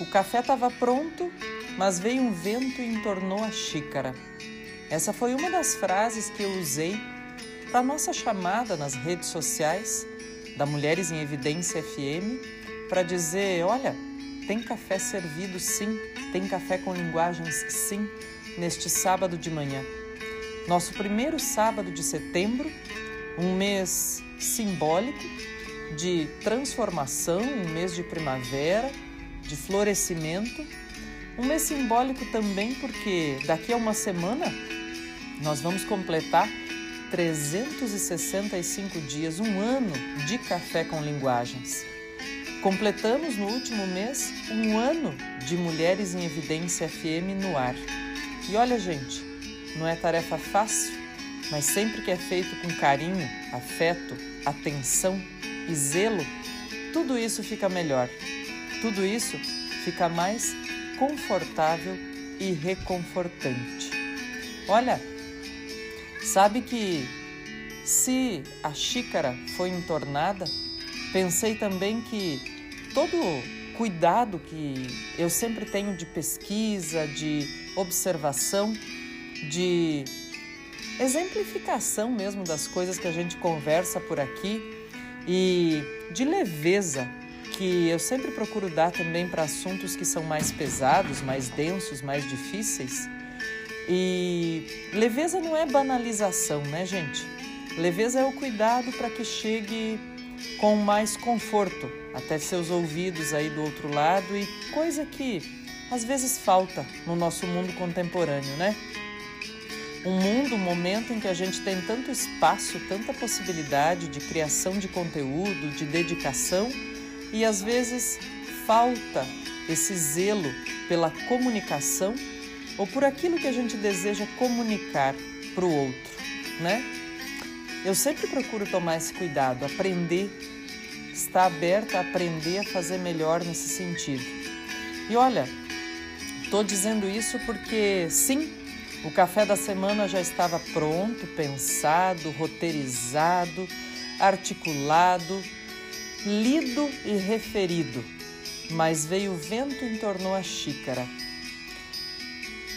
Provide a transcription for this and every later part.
O café estava pronto, mas veio um vento e entornou a xícara. Essa foi uma das frases que eu usei para nossa chamada nas redes sociais da Mulheres em Evidência FM para dizer: olha, tem café servido sim, tem café com linguagens sim, neste sábado de manhã. Nosso primeiro sábado de setembro, um mês simbólico de transformação, um mês de primavera, de florescimento. Um mês simbólico também porque daqui a uma semana nós vamos completar 365 dias, um ano de café com linguagens. Completamos no último mês um ano de Mulheres em Evidência FM no ar. E olha, gente, não é tarefa fácil, mas sempre que é feito com carinho, afeto, atenção e zelo, tudo isso fica melhor. Tudo isso fica mais confortável e reconfortante. Olha, sabe que se a xícara foi entornada, pensei também que todo cuidado que eu sempre tenho de pesquisa, de observação, de exemplificação mesmo das coisas que a gente conversa por aqui e de leveza que eu sempre procuro dar também para assuntos que são mais pesados, mais densos, mais difíceis. E leveza não é banalização, né, gente? Leveza é o cuidado para que chegue com mais conforto até seus ouvidos aí do outro lado e coisa que às vezes falta no nosso mundo contemporâneo, né? Um mundo, um momento em que a gente tem tanto espaço, tanta possibilidade de criação de conteúdo, de dedicação e às vezes falta esse zelo pela comunicação ou por aquilo que a gente deseja comunicar para o outro, né? Eu sempre procuro tomar esse cuidado, aprender, estar aberta a aprender a fazer melhor nesse sentido. E olha, estou dizendo isso porque sim, o café da semana já estava pronto, pensado, roteirizado, articulado lido e referido, mas veio o vento e entornou a xícara.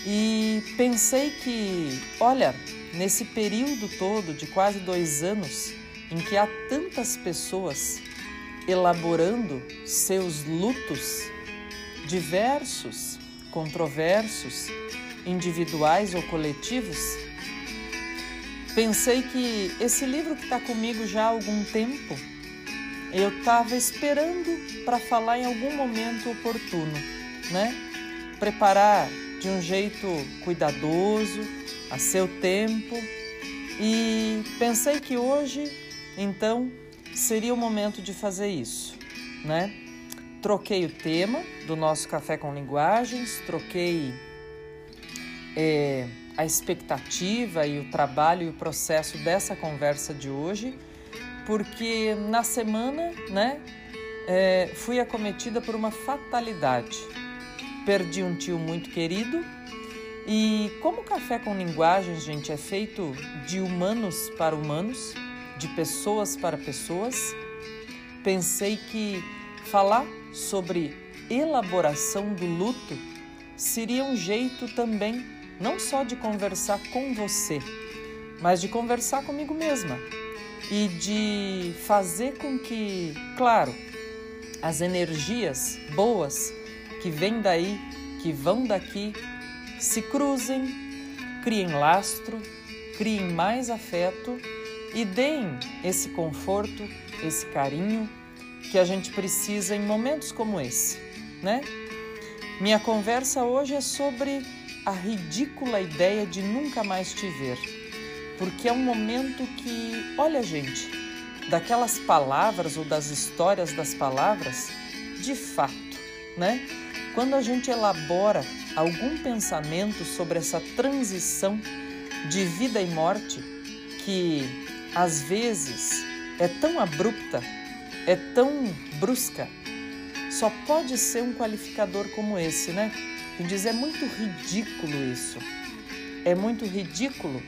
E pensei que, olha, nesse período todo de quase dois anos, em que há tantas pessoas elaborando seus lutos diversos, controversos, individuais ou coletivos, pensei que esse livro que está comigo já há algum tempo eu estava esperando para falar em algum momento oportuno, né? Preparar de um jeito cuidadoso, a seu tempo, e pensei que hoje, então, seria o momento de fazer isso, né? Troquei o tema do nosso Café com Linguagens, troquei é, a expectativa e o trabalho e o processo dessa conversa de hoje porque na semana, né, é, fui acometida por uma fatalidade. Perdi um tio muito querido e como o café com linguagem, gente, é feito de humanos para humanos, de pessoas para pessoas, pensei que falar sobre elaboração do luto seria um jeito também não só de conversar com você, mas de conversar comigo mesma e de fazer com que, claro, as energias boas que vêm daí, que vão daqui, se cruzem, criem lastro, criem mais afeto e deem esse conforto, esse carinho que a gente precisa em momentos como esse, né? Minha conversa hoje é sobre a ridícula ideia de nunca mais te ver porque é um momento que, olha, gente, daquelas palavras ou das histórias das palavras, de fato, né? Quando a gente elabora algum pensamento sobre essa transição de vida e morte, que às vezes é tão abrupta, é tão brusca, só pode ser um qualificador como esse, né? E diz é muito ridículo isso. É muito ridículo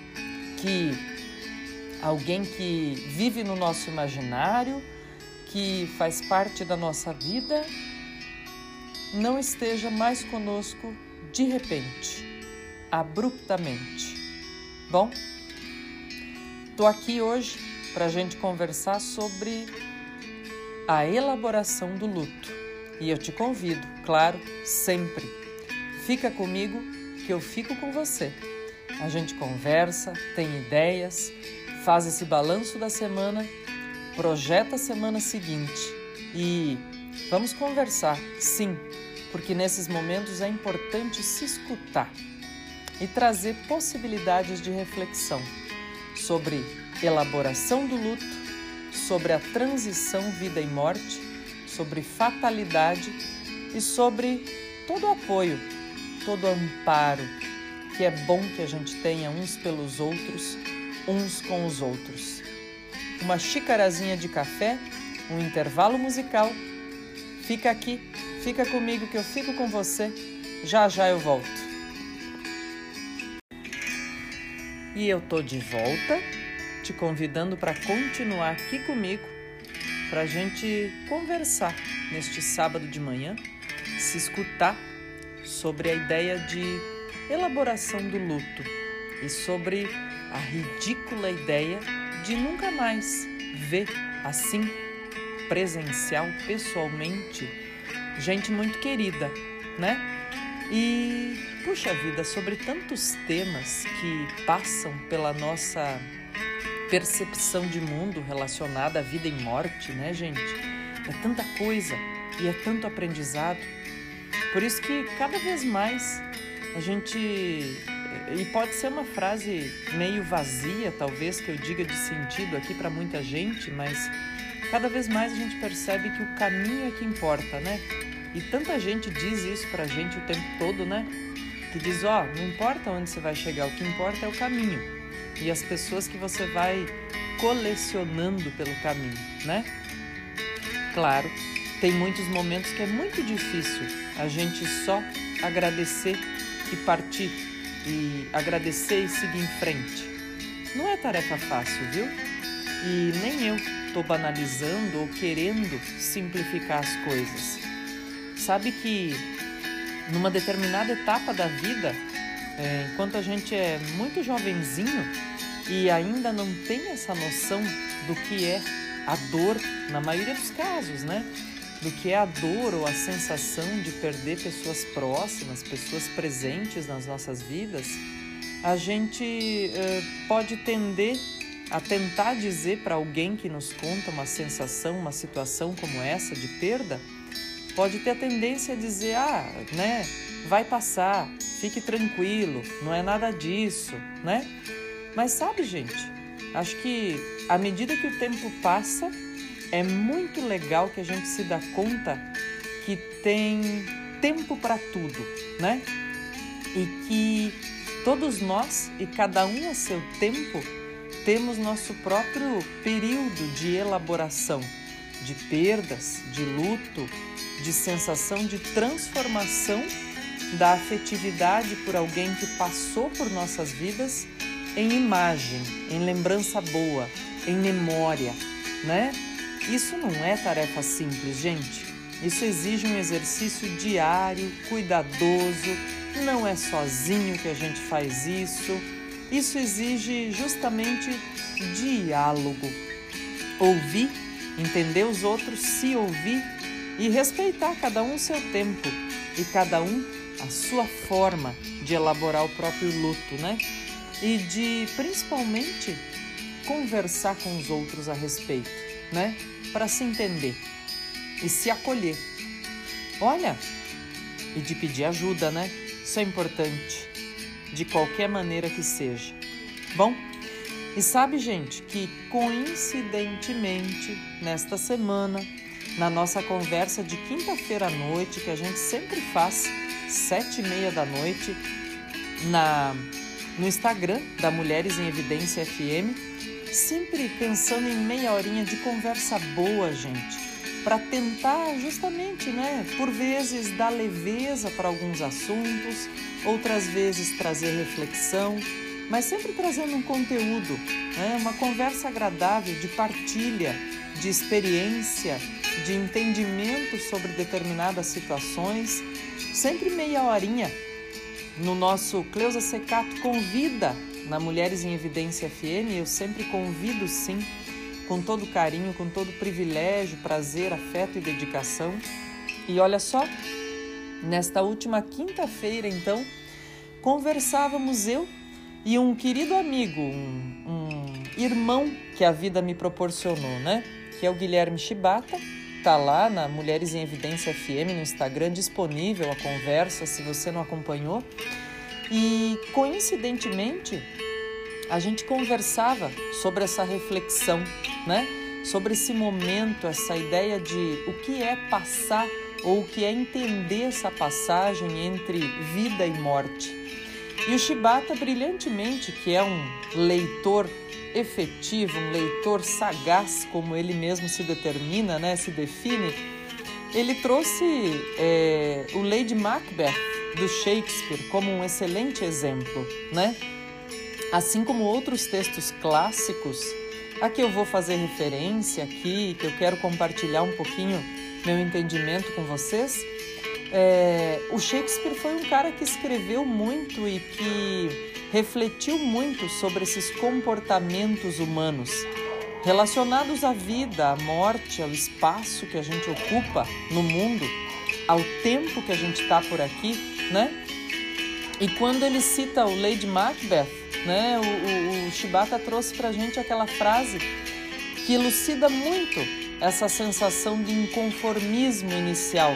que alguém que vive no nosso imaginário, que faz parte da nossa vida, não esteja mais conosco de repente, abruptamente. Bom, estou aqui hoje para a gente conversar sobre a elaboração do luto e eu te convido, claro, sempre. Fica comigo que eu fico com você. A gente conversa, tem ideias, faz esse balanço da semana, projeta a semana seguinte. E vamos conversar, sim, porque nesses momentos é importante se escutar e trazer possibilidades de reflexão sobre elaboração do luto, sobre a transição vida e morte, sobre fatalidade e sobre todo o apoio, todo o amparo que é bom que a gente tenha uns pelos outros, uns com os outros. Uma xicarazinha de café, um intervalo musical. Fica aqui Fica comigo que eu fico com você. Já já eu volto. E eu tô de volta, te convidando para continuar aqui comigo, para a gente conversar neste sábado de manhã, se escutar sobre a ideia de elaboração do luto e sobre a ridícula ideia de nunca mais ver assim, presencial, pessoalmente, gente muito querida, né? E puxa vida, sobre tantos temas que passam pela nossa percepção de mundo relacionada à vida e morte, né, gente? É tanta coisa e é tanto aprendizado. Por isso que cada vez mais a gente e pode ser uma frase meio vazia, talvez que eu diga de sentido aqui para muita gente, mas cada vez mais a gente percebe que o caminho é que importa, né? E tanta gente diz isso pra gente o tempo todo, né? Que diz, ó, oh, não importa onde você vai chegar, o que importa é o caminho. E as pessoas que você vai colecionando pelo caminho, né? Claro, tem muitos momentos que é muito difícil a gente só agradecer e partir e agradecer e seguir em frente. Não é tarefa fácil, viu? E nem eu estou banalizando ou querendo simplificar as coisas. Sabe que numa determinada etapa da vida, é, enquanto a gente é muito jovenzinho e ainda não tem essa noção do que é a dor, na maioria dos casos, né? Do que é a dor ou a sensação de perder pessoas próximas, pessoas presentes nas nossas vidas, a gente é, pode tender a tentar dizer para alguém que nos conta uma sensação, uma situação como essa de perda, pode ter a tendência a dizer: ah, né, vai passar, fique tranquilo, não é nada disso, né? Mas sabe, gente, acho que à medida que o tempo passa, é muito legal que a gente se dá conta que tem tempo para tudo, né? E que todos nós e cada um a seu tempo temos nosso próprio período de elaboração, de perdas, de luto, de sensação de transformação da afetividade por alguém que passou por nossas vidas em imagem, em lembrança boa, em memória, né? Isso não é tarefa simples, gente. Isso exige um exercício diário, cuidadoso, não é sozinho que a gente faz isso. Isso exige justamente diálogo. Ouvir, entender os outros, se ouvir e respeitar cada um o seu tempo e cada um a sua forma de elaborar o próprio luto, né? E de principalmente conversar com os outros a respeito, né? Para se entender e se acolher. Olha, e de pedir ajuda, né? Isso é importante, de qualquer maneira que seja. Bom, e sabe, gente, que coincidentemente, nesta semana, na nossa conversa de quinta-feira à noite, que a gente sempre faz, sete e meia da noite, na, no Instagram da Mulheres em Evidência FM, sempre pensando em meia horinha de conversa boa, gente, para tentar justamente, né, por vezes dar leveza para alguns assuntos, outras vezes trazer reflexão, mas sempre trazendo um conteúdo, né, uma conversa agradável de partilha, de experiência de entendimento sobre determinadas situações, sempre meia horinha no nosso Cleusa Secato convida na Mulheres em Evidência FM, eu sempre convido sim, com todo carinho, com todo privilégio, prazer, afeto e dedicação. E olha só, nesta última quinta-feira, então, conversávamos eu e um querido amigo, um, um irmão que a vida me proporcionou, né? Que é o Guilherme Chibata tá lá na Mulheres em Evidência FM no Instagram disponível a conversa se você não acompanhou. E coincidentemente, a gente conversava sobre essa reflexão, né? Sobre esse momento, essa ideia de o que é passar ou o que é entender essa passagem entre vida e morte. E o Shibata, brilhantemente, que é um leitor efetivo, um leitor sagaz, como ele mesmo se determina, né, se define, ele trouxe é, o Lady Macbeth do Shakespeare como um excelente exemplo, né? Assim como outros textos clássicos, a que eu vou fazer referência aqui, que eu quero compartilhar um pouquinho meu entendimento com vocês. É, o Shakespeare foi um cara que escreveu muito e que refletiu muito sobre esses comportamentos humanos relacionados à vida, à morte, ao espaço que a gente ocupa no mundo, ao tempo que a gente está por aqui, né? E quando ele cita o Lady Macbeth, né, o, o, o Shibata trouxe para a gente aquela frase que elucida muito essa sensação de inconformismo inicial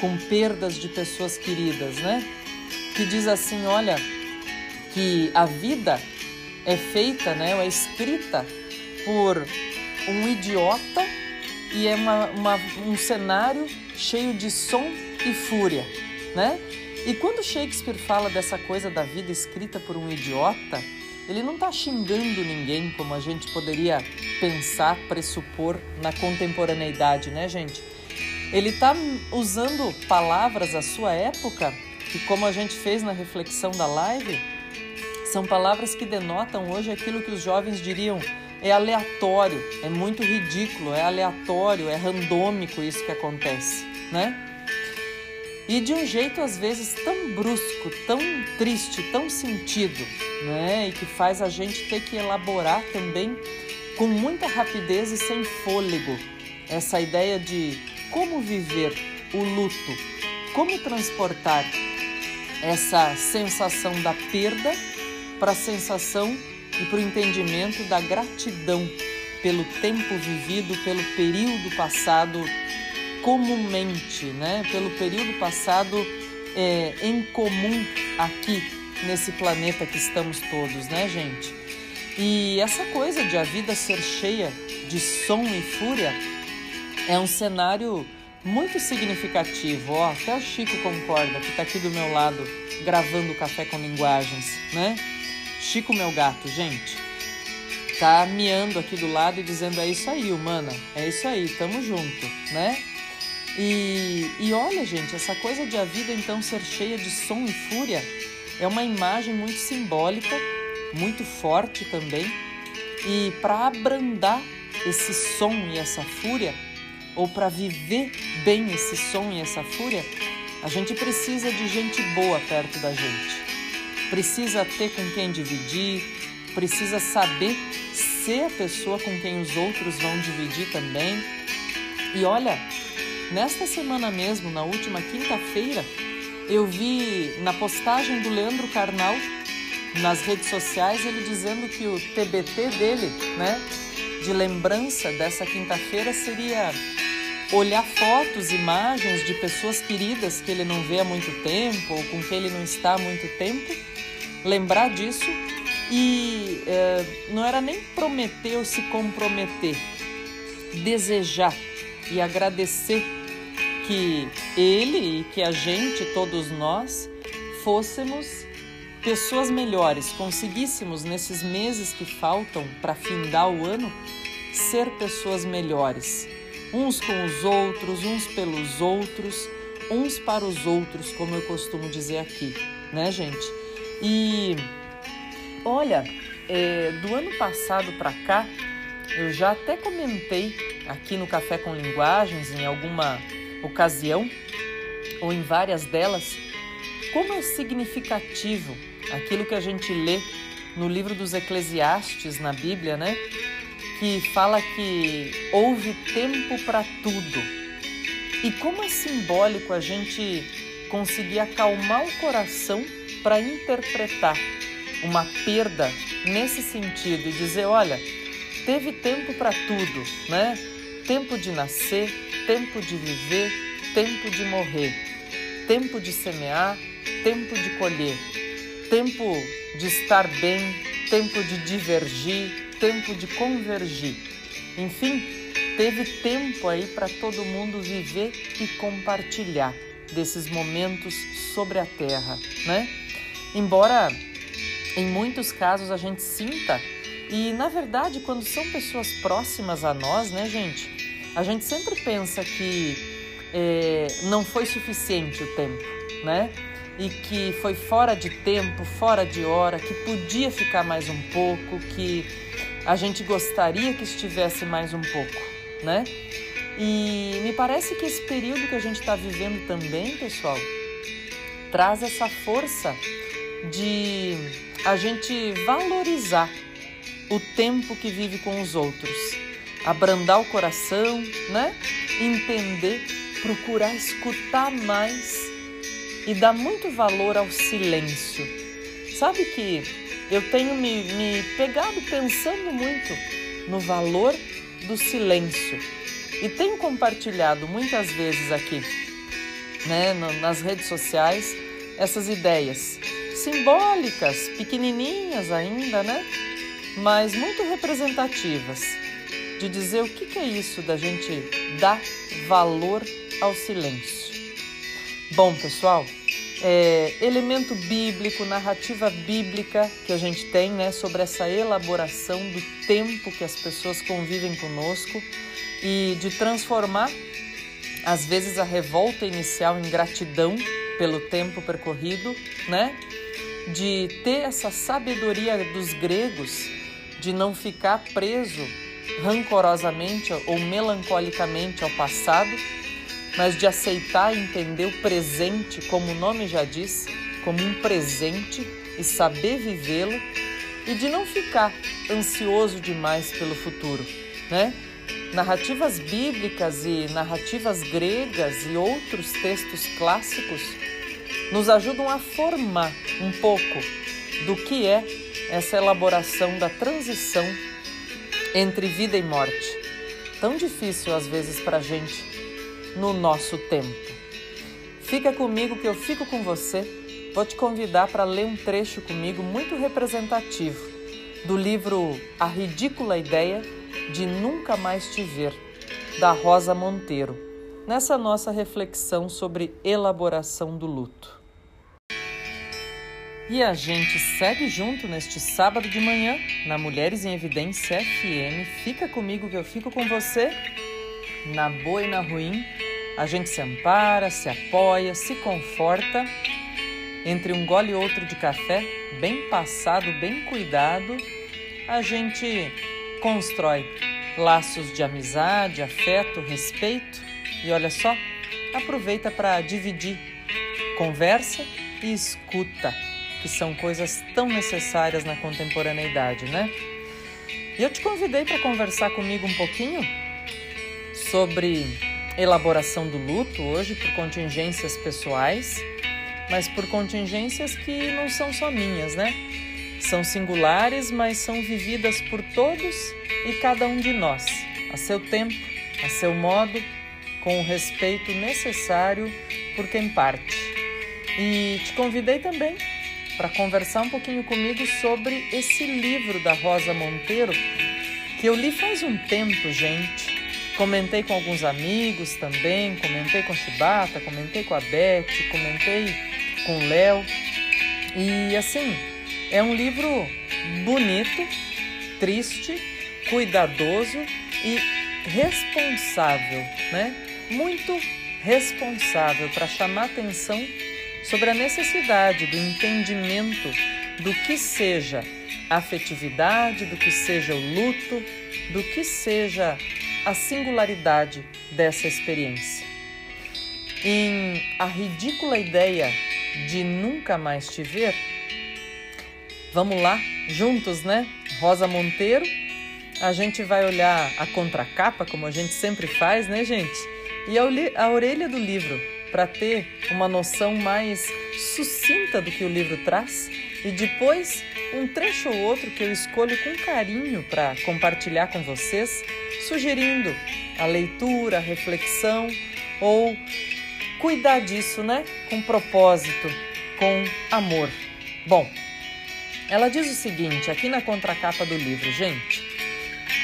com perdas de pessoas queridas, né? Que diz assim, olha, que a vida é feita, né, é escrita por um idiota e é uma, uma, um cenário cheio de som e fúria, né? E quando Shakespeare fala dessa coisa da vida escrita por um idiota, ele não está xingando ninguém como a gente poderia pensar, pressupor na contemporaneidade, né, gente? Ele está usando palavras da sua época, que como a gente fez na reflexão da live, são palavras que denotam hoje aquilo que os jovens diriam é aleatório, é muito ridículo, é aleatório, é randômico isso que acontece, né? E de um jeito às vezes tão brusco, tão triste, tão sentido, né? E que faz a gente ter que elaborar também com muita rapidez e sem fôlego essa ideia de como viver o luto, como transportar essa sensação da perda para a sensação e para o entendimento da gratidão pelo tempo vivido, pelo período passado comumente, né? pelo período passado é, em comum aqui nesse planeta que estamos todos, né, gente? E essa coisa de a vida ser cheia de som e fúria é um cenário muito significativo. Ó, até o Chico concorda, que está aqui do meu lado gravando Café com Linguagens, né? Chico, meu gato, gente, tá miando aqui do lado e dizendo: é isso aí, humana, é isso aí, tamo junto, né? E, e olha, gente, essa coisa de a vida então ser cheia de som e fúria é uma imagem muito simbólica, muito forte também. E para abrandar esse som e essa fúria, ou para viver bem esse som e essa fúria, a gente precisa de gente boa perto da gente precisa ter com quem dividir, precisa saber ser a pessoa com quem os outros vão dividir também. E olha, nesta semana mesmo, na última quinta-feira, eu vi na postagem do Leandro Carnal nas redes sociais ele dizendo que o TBT dele, né, de lembrança dessa quinta-feira seria olhar fotos, imagens de pessoas queridas que ele não vê há muito tempo ou com quem ele não está há muito tempo lembrar disso e é, não era nem prometer ou se comprometer, desejar e agradecer que ele e que a gente, todos nós, fôssemos pessoas melhores, conseguíssemos nesses meses que faltam para findar o ano ser pessoas melhores, uns com os outros, uns pelos outros, uns para os outros, como eu costumo dizer aqui, né, gente? E olha, é, do ano passado para cá, eu já até comentei aqui no Café com Linguagens, em alguma ocasião, ou em várias delas, como é significativo aquilo que a gente lê no livro dos Eclesiastes na Bíblia, né? Que fala que houve tempo para tudo. E como é simbólico a gente conseguir acalmar o coração para interpretar uma perda nesse sentido e dizer, olha, teve tempo para tudo, né? Tempo de nascer, tempo de viver, tempo de morrer, tempo de semear, tempo de colher, tempo de estar bem, tempo de divergir, tempo de convergir. Enfim, teve tempo aí para todo mundo viver e compartilhar desses momentos sobre a terra, né? Embora em muitos casos a gente sinta e na verdade quando são pessoas próximas a nós, né, gente, a gente sempre pensa que é, não foi suficiente o tempo, né? E que foi fora de tempo, fora de hora, que podia ficar mais um pouco, que a gente gostaria que estivesse mais um pouco, né? E me parece que esse período que a gente está vivendo também, pessoal, traz essa força de a gente valorizar o tempo que vive com os outros, abrandar o coração, né? Entender, procurar escutar mais e dar muito valor ao silêncio. Sabe que eu tenho me, me pegado pensando muito no valor do silêncio e tenho compartilhado muitas vezes aqui, né, nas redes sociais, essas ideias simbólicas, pequenininhas ainda, né? Mas muito representativas, de dizer o que, é isso da gente dar valor ao silêncio. Bom, pessoal, é, elemento bíblico, narrativa bíblica que a gente tem né, sobre essa elaboração do tempo que as pessoas convivem conosco e de transformar, às vezes, a revolta inicial em gratidão pelo tempo percorrido, né? De ter essa sabedoria dos gregos de não ficar preso rancorosamente ou melancolicamente ao passado, mas de aceitar e entender o presente, como o nome já diz, como um presente e saber vivê-lo e de não ficar ansioso demais pelo futuro, né? Narrativas bíblicas e narrativas gregas e outros textos clássicos nos ajudam a formar um pouco do que é essa elaboração da transição entre vida e morte. Tão difícil às vezes para a gente no nosso tempo. Fica comigo que eu fico com você. Vou te convidar para ler um trecho comigo muito representativo do livro A Ridícula Ideia de Nunca Mais Te Ver, da Rosa Monteiro, nessa nossa reflexão sobre elaboração do luto. E a gente segue junto neste sábado de manhã na Mulheres em Evidência FM. Fica comigo que eu fico com você, na boa e na ruim. A gente se ampara, se apoia, se conforta. Entre um gole e outro de café, bem passado, bem cuidado, a gente constrói laços de amizade, afeto, respeito e olha só, aproveita para dividir conversa e escuta que são coisas tão necessárias na contemporaneidade, né? E eu te convidei para conversar comigo um pouquinho sobre elaboração do luto hoje por contingências pessoais, mas por contingências que não são só minhas, né? São singulares, mas são vividas por todos e cada um de nós, a seu tempo, a seu modo, com o respeito necessário por quem parte. E te convidei também para conversar um pouquinho comigo sobre esse livro da Rosa Monteiro, que eu li faz um tempo, gente. Comentei com alguns amigos também, comentei com a Chibata, comentei com a Beth, comentei com o Léo. E assim, é um livro bonito, triste, cuidadoso e responsável, né? Muito responsável para chamar atenção sobre a necessidade do entendimento do que seja a afetividade, do que seja o luto, do que seja a singularidade dessa experiência. Em A Ridícula Ideia de Nunca Mais Te Ver, vamos lá, juntos, né? Rosa Monteiro, a gente vai olhar a contracapa, como a gente sempre faz, né, gente? E a orelha do livro, para ter uma noção mais sucinta do que o livro traz. E depois, um trecho ou outro que eu escolho com carinho para compartilhar com vocês, sugerindo a leitura, a reflexão ou cuidar disso, né? Com propósito, com amor. Bom, ela diz o seguinte, aqui na contracapa do livro, gente.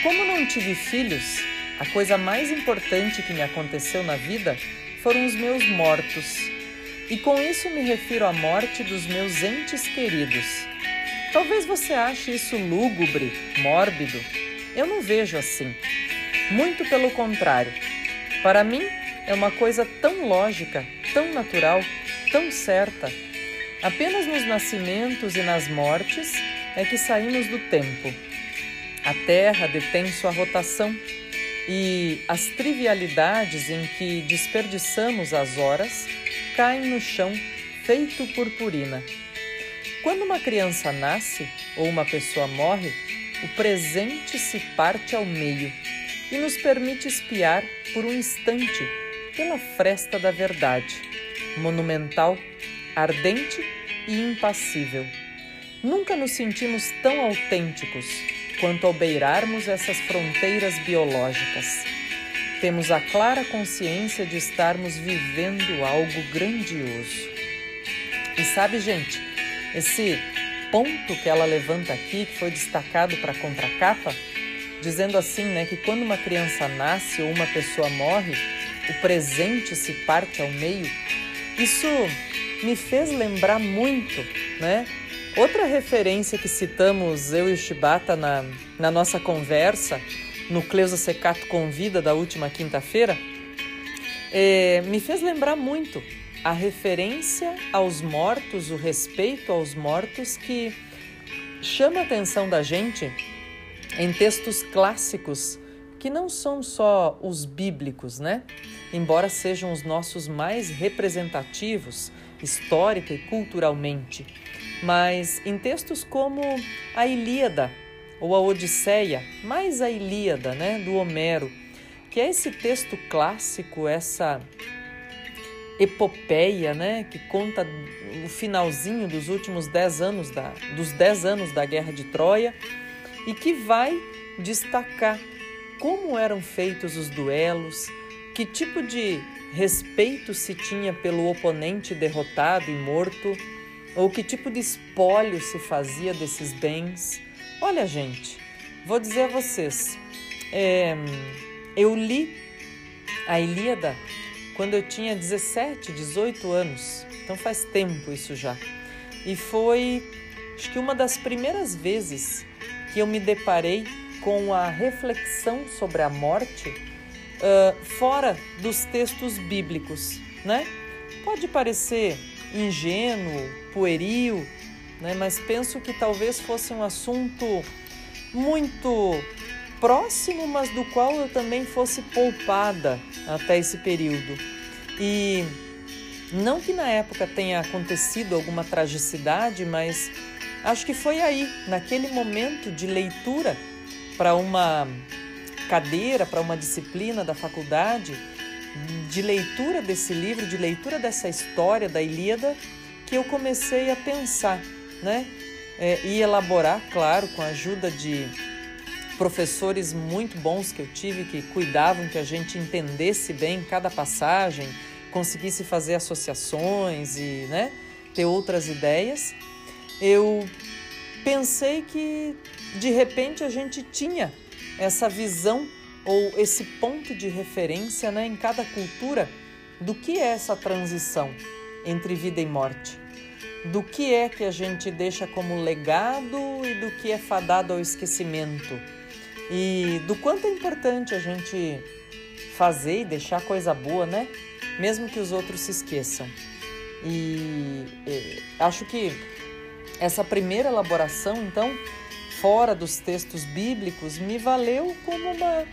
Como não tive filhos, a coisa mais importante que me aconteceu na vida foram os meus mortos. E com isso me refiro à morte dos meus entes queridos. Talvez você ache isso lúgubre, mórbido. Eu não vejo assim. Muito pelo contrário. Para mim, é uma coisa tão lógica, tão natural, tão certa. Apenas nos nascimentos e nas mortes é que saímos do tempo. A Terra detém sua rotação e as trivialidades em que desperdiçamos as horas caem no chão feito purpurina. Quando uma criança nasce ou uma pessoa morre, o presente se parte ao meio e nos permite espiar por um instante pela fresta da verdade, monumental, ardente e impassível. Nunca nos sentimos tão autênticos quanto ao beirarmos essas fronteiras biológicas. Temos a clara consciência de estarmos vivendo algo grandioso. E sabe, gente, esse ponto que ela levanta aqui, que foi destacado para a contracapa, dizendo assim, né, que quando uma criança nasce ou uma pessoa morre, o presente se parte ao meio. Isso me fez lembrar muito, né? Outra referência que citamos eu e o Shibata na, na nossa conversa, no Cleusa Secato Convida da última quinta-feira, é, me fez lembrar muito a referência aos mortos, o respeito aos mortos que chama a atenção da gente em textos clássicos que não são só os bíblicos, né? Embora sejam os nossos mais representativos histórica e culturalmente, mas em textos como a Ilíada ou a Odisseia, mais a Ilíada, né, do Homero, que é esse texto clássico, essa epopeia, né, que conta o finalzinho dos últimos dez anos da, dos dez anos da Guerra de Troia e que vai destacar como eram feitos os duelos, que tipo de respeito se tinha pelo oponente derrotado e morto, ou que tipo de espólio se fazia desses bens. Olha, gente, vou dizer a vocês, é, eu li a Ilíada quando eu tinha 17, 18 anos, então faz tempo isso já. E foi, acho que uma das primeiras vezes que eu me deparei com a reflexão sobre a morte uh, fora dos textos bíblicos, né? Pode parecer ingênuo, pueril, né? mas penso que talvez fosse um assunto muito próximo, mas do qual eu também fosse poupada até esse período. E não que na época tenha acontecido alguma tragicidade, mas acho que foi aí, naquele momento de leitura para uma cadeira, para uma disciplina da faculdade, de leitura desse livro, de leitura dessa história da Ilíada, que eu comecei a pensar, né? É, e elaborar, claro, com a ajuda de professores muito bons que eu tive, que cuidavam que a gente entendesse bem cada passagem, conseguisse fazer associações e né, ter outras ideias. Eu pensei que de repente a gente tinha essa visão ou esse ponto de referência né, em cada cultura do que é essa transição entre vida e morte. Do que é que a gente deixa como legado e do que é fadado ao esquecimento. E do quanto é importante a gente fazer e deixar coisa boa, né? Mesmo que os outros se esqueçam. E, e acho que essa primeira elaboração, então, fora dos textos bíblicos, me valeu como uma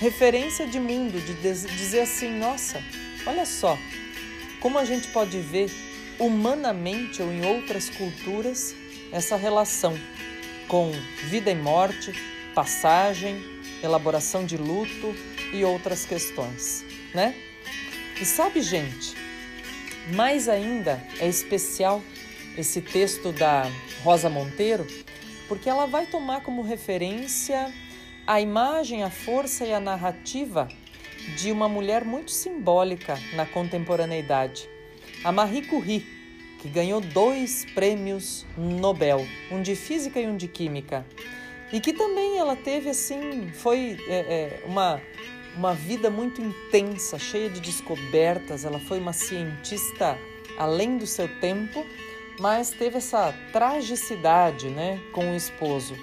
referência de mundo, de dizer assim: nossa, olha só, como a gente pode ver humanamente ou em outras culturas essa relação com vida e morte, passagem, elaboração de luto e outras questões, né? E sabe, gente, mais ainda é especial esse texto da Rosa Monteiro, porque ela vai tomar como referência a imagem, a força e a narrativa de uma mulher muito simbólica na contemporaneidade, a Marie Curie, que ganhou dois prêmios Nobel, um de física e um de química, e que também ela teve assim, foi é, é, uma uma vida muito intensa, cheia de descobertas. Ela foi uma cientista além do seu tempo, mas teve essa tragicidade, né, com o esposo.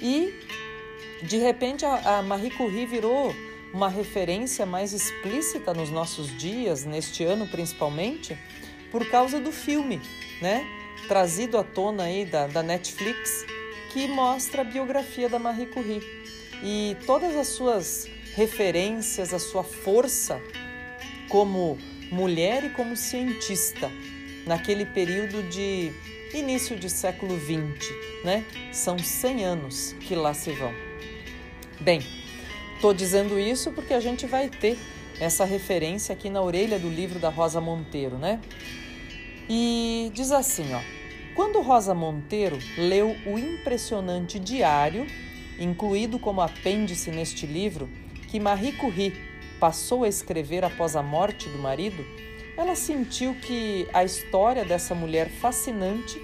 E de repente, a, Marie Curie virou uma referência mais explícita nos nossos dias, neste ano principalmente, por causa do filme, né? Trazido à tona aí da, da Netflix, que mostra a biografia da Marie Curie. E todas as suas referências, a sua força como mulher e como cientista naquele período de início de século XX, né? São 100 anos que lá se vão. Bem, estou dizendo isso porque a gente vai ter essa referência aqui na orelha do livro da Rosa Monteiro, né? E diz assim, ó: Quando Rosa Monteiro leu o impressionante diário, incluído como apêndice neste livro, que Marie Curie passou a escrever após a morte do marido, ela sentiu que a história dessa mulher fascinante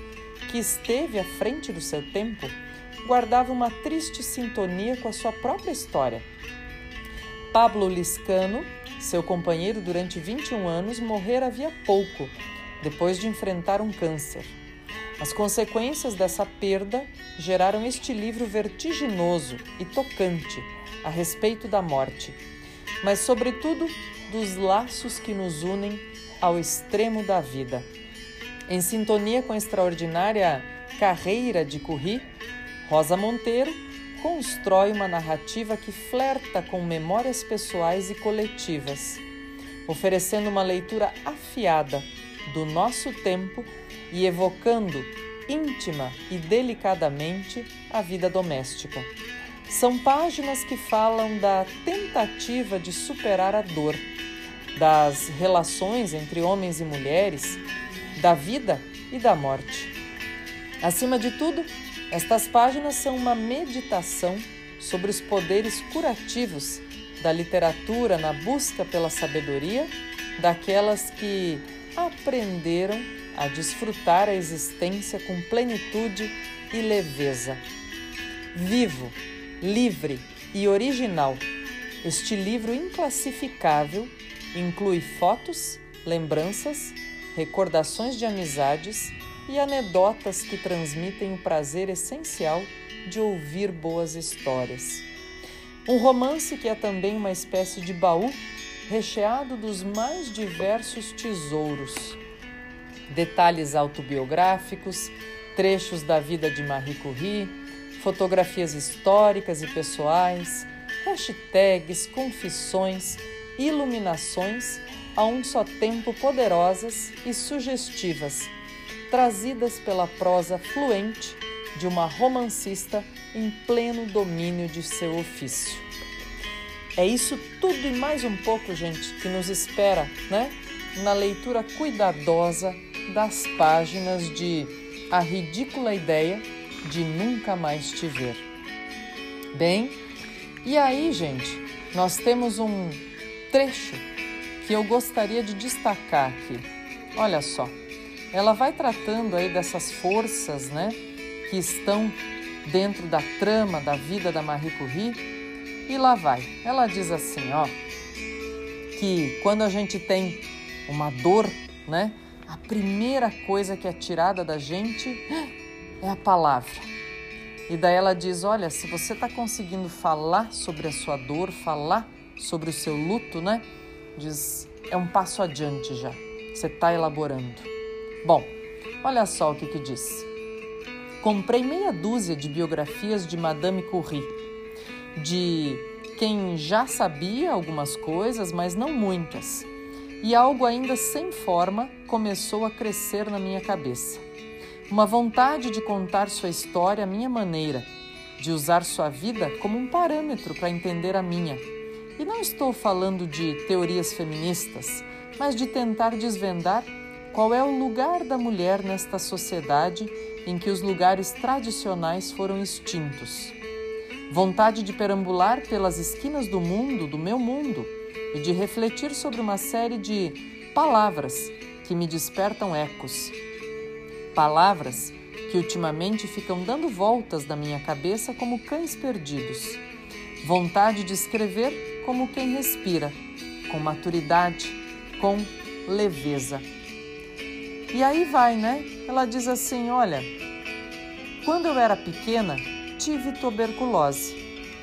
que esteve à frente do seu tempo guardava uma triste sintonia com a sua própria história. Pablo Liscano, seu companheiro durante 21 anos, morrera havia pouco, depois de enfrentar um câncer. As consequências dessa perda geraram este livro vertiginoso e tocante a respeito da morte, mas, sobretudo, dos laços que nos unem ao extremo da vida. Em sintonia com a extraordinária carreira de Curie, Rosa Monteiro constrói uma narrativa que flerta com memórias pessoais e coletivas, oferecendo uma leitura afiada do nosso tempo e evocando íntima e delicadamente a vida doméstica. São páginas que falam da tentativa de superar a dor, das relações entre homens e mulheres, da vida e da morte. Acima de tudo, estas páginas são uma meditação sobre os poderes curativos da literatura na busca pela sabedoria daquelas que aprenderam a desfrutar a existência com plenitude e leveza. Vivo, livre e original, este livro inclassificável inclui fotos, lembranças, recordações de amizades e anedotas que transmitem o prazer essencial de ouvir boas histórias. Um romance que é também uma espécie de baú recheado dos mais diversos tesouros. Detalhes autobiográficos, trechos da vida de Marie Curie, fotografias históricas e pessoais, hashtags, confissões, iluminações, a um só tempo poderosas e sugestivas trazidas pela prosa fluente de uma romancista em pleno domínio de seu ofício. É isso tudo e mais um pouco, gente, que nos espera, né? Na leitura cuidadosa das páginas de A Ridícula Ideia de Nunca Mais Te Ver. Bem, e aí, gente, nós temos um trecho que eu gostaria de destacar aqui. Olha só ela vai tratando aí dessas forças, né, que estão dentro da trama da vida da Marie Curie. E lá vai. Ela diz assim, ó, que quando a gente tem uma dor, né, a primeira coisa que é tirada da gente é a palavra. E daí ela diz: Olha, se você está conseguindo falar sobre a sua dor, falar sobre o seu luto, né? Diz, é um passo adiante já. Você está elaborando. Bom, olha só o que, que diz. Comprei meia dúzia de biografias de Madame Curie, de quem já sabia algumas coisas, mas não muitas. E algo ainda sem forma começou a crescer na minha cabeça. Uma vontade de contar sua história à minha maneira, de usar sua vida como um parâmetro para entender a minha. E não estou falando de teorias feministas, mas de tentar desvendar qual é o lugar da mulher nesta sociedade em que os lugares tradicionais foram extintos. Vontade de perambular pelas esquinas do mundo, do meu mundo, e de refletir sobre uma série de palavras que me despertam ecos. Palavras que ultimamente ficam dando voltas na minha cabeça como cães perdidos. Vontade de escrever como quem respira, com maturidade, com leveza. E aí vai, né? Ela diz assim: Olha, quando eu era pequena, tive tuberculose.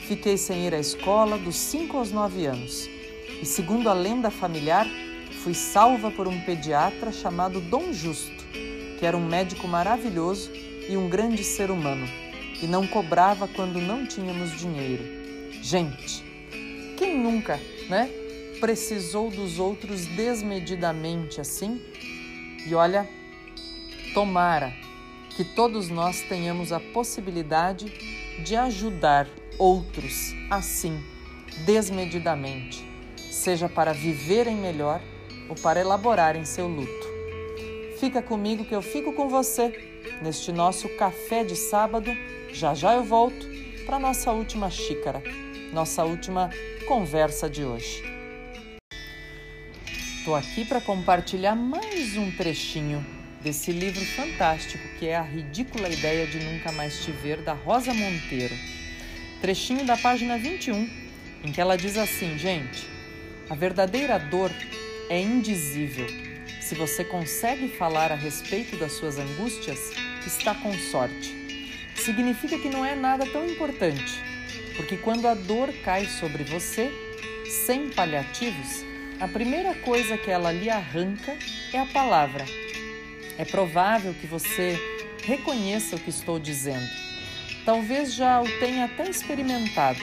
Fiquei sem ir à escola dos 5 aos 9 anos. E segundo a lenda familiar, fui salva por um pediatra chamado Dom Justo, que era um médico maravilhoso e um grande ser humano, e não cobrava quando não tínhamos dinheiro. Gente, quem nunca, né, precisou dos outros desmedidamente assim? E olha, tomara que todos nós tenhamos a possibilidade de ajudar outros assim, desmedidamente, seja para viverem melhor ou para elaborarem seu luto. Fica comigo que eu fico com você neste nosso café de sábado. Já já eu volto para nossa última xícara, nossa última conversa de hoje. Estou aqui para compartilhar mais um trechinho desse livro fantástico que é A Ridícula Ideia de Nunca Mais Te Ver, da Rosa Monteiro. Trechinho da página 21, em que ela diz assim: gente, a verdadeira dor é indizível. Se você consegue falar a respeito das suas angústias, está com sorte. Significa que não é nada tão importante, porque quando a dor cai sobre você, sem paliativos, a primeira coisa que ela lhe arranca é a palavra. É provável que você reconheça o que estou dizendo. Talvez já o tenha até experimentado,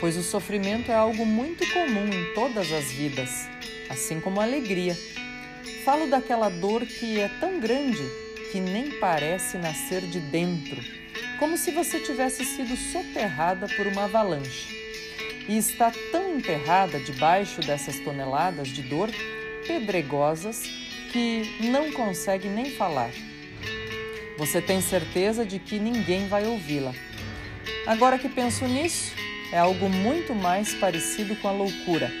pois o sofrimento é algo muito comum em todas as vidas, assim como a alegria. Falo daquela dor que é tão grande que nem parece nascer de dentro, como se você tivesse sido soterrada por uma avalanche e está tão enterrada debaixo dessas toneladas de dor pedregosas que não consegue nem falar. Você tem certeza de que ninguém vai ouvi-la. Agora que penso nisso, é algo muito mais parecido com a loucura.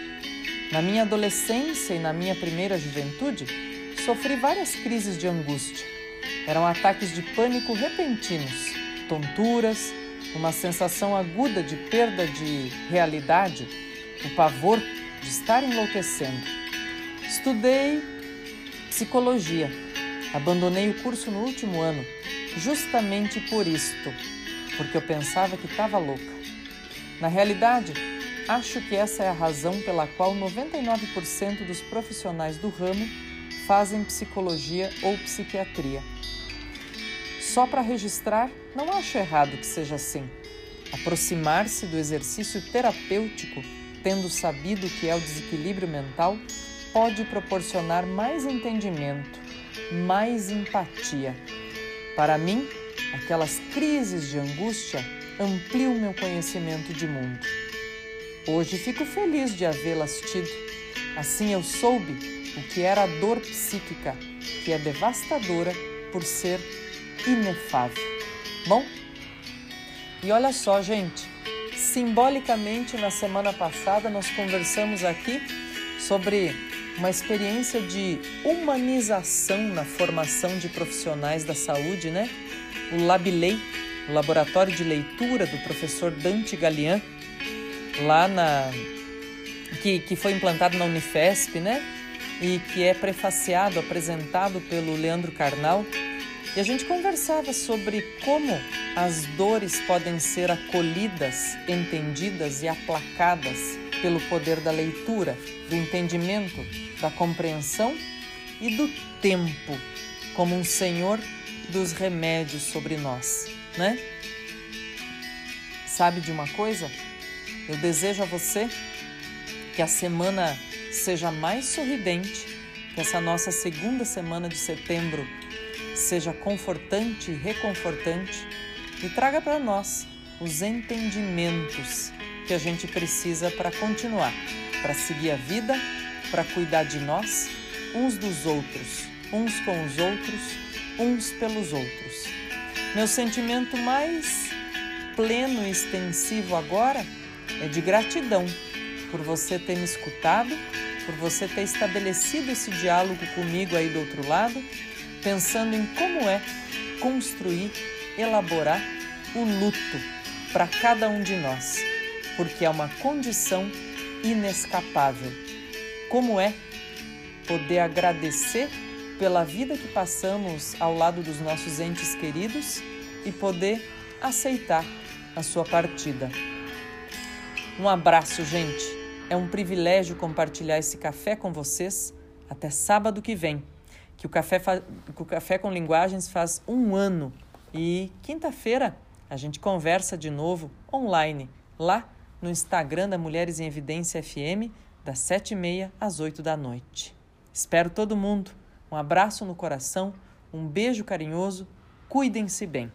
Na minha adolescência e na minha primeira juventude, sofri várias crises de angústia. Eram ataques de pânico repentinos, tonturas, uma sensação aguda de perda de realidade, o pavor de estar enlouquecendo. Estudei psicologia. Abandonei o curso no último ano, justamente por isto, porque eu pensava que estava louca. Na realidade, acho que essa é a razão pela qual 99% dos profissionais do ramo fazem psicologia ou psiquiatria. Só para registrar, não acho errado que seja assim. Aproximar-se do exercício terapêutico, tendo sabido o que é o desequilíbrio mental, pode proporcionar mais entendimento, mais empatia. Para mim, aquelas crises de angústia ampliam meu conhecimento de mundo. Hoje fico feliz de havê-las tido. Assim eu soube o que era a dor psíquica, que é devastadora por ser inefável. Bom, e olha só, gente, simbolicamente na semana passada nós conversamos aqui sobre uma experiência de humanização na formação de profissionais da saúde, né? O Labilei, o laboratório de leitura do professor Dante Galian, lá na que, que foi implantado na Unifesp, né? E que é prefaciado, apresentado pelo Leandro Carnal e a gente conversava sobre como as dores podem ser acolhidas, entendidas e aplacadas pelo poder da leitura, do entendimento, da compreensão e do tempo, como um senhor dos remédios sobre nós, né? Sabe de uma coisa? Eu desejo a você que a semana seja mais sorridente, que essa nossa segunda semana de setembro seja confortante e reconfortante e traga para nós os entendimentos que a gente precisa para continuar, para seguir a vida, para cuidar de nós, uns dos outros, uns com os outros, uns pelos outros. Meu sentimento mais pleno e extensivo agora é de gratidão por você ter me escutado, por você ter estabelecido esse diálogo comigo aí do outro lado, pensando em como é construir, elaborar o luto para cada um de nós, porque é uma condição inescapável. Como é poder agradecer pela vida que passamos ao lado dos nossos entes queridos e poder aceitar a sua partida. Um abraço, gente. É um privilégio compartilhar esse café com vocês. Até sábado que vem, que o Café, fa... o café com Linguagens faz um ano. E quinta-feira a gente conversa de novo online, lá no Instagram da Mulheres em Evidência FM, das sete e meia às oito da noite. Espero todo mundo. Um abraço no coração, um beijo carinhoso, cuidem-se bem.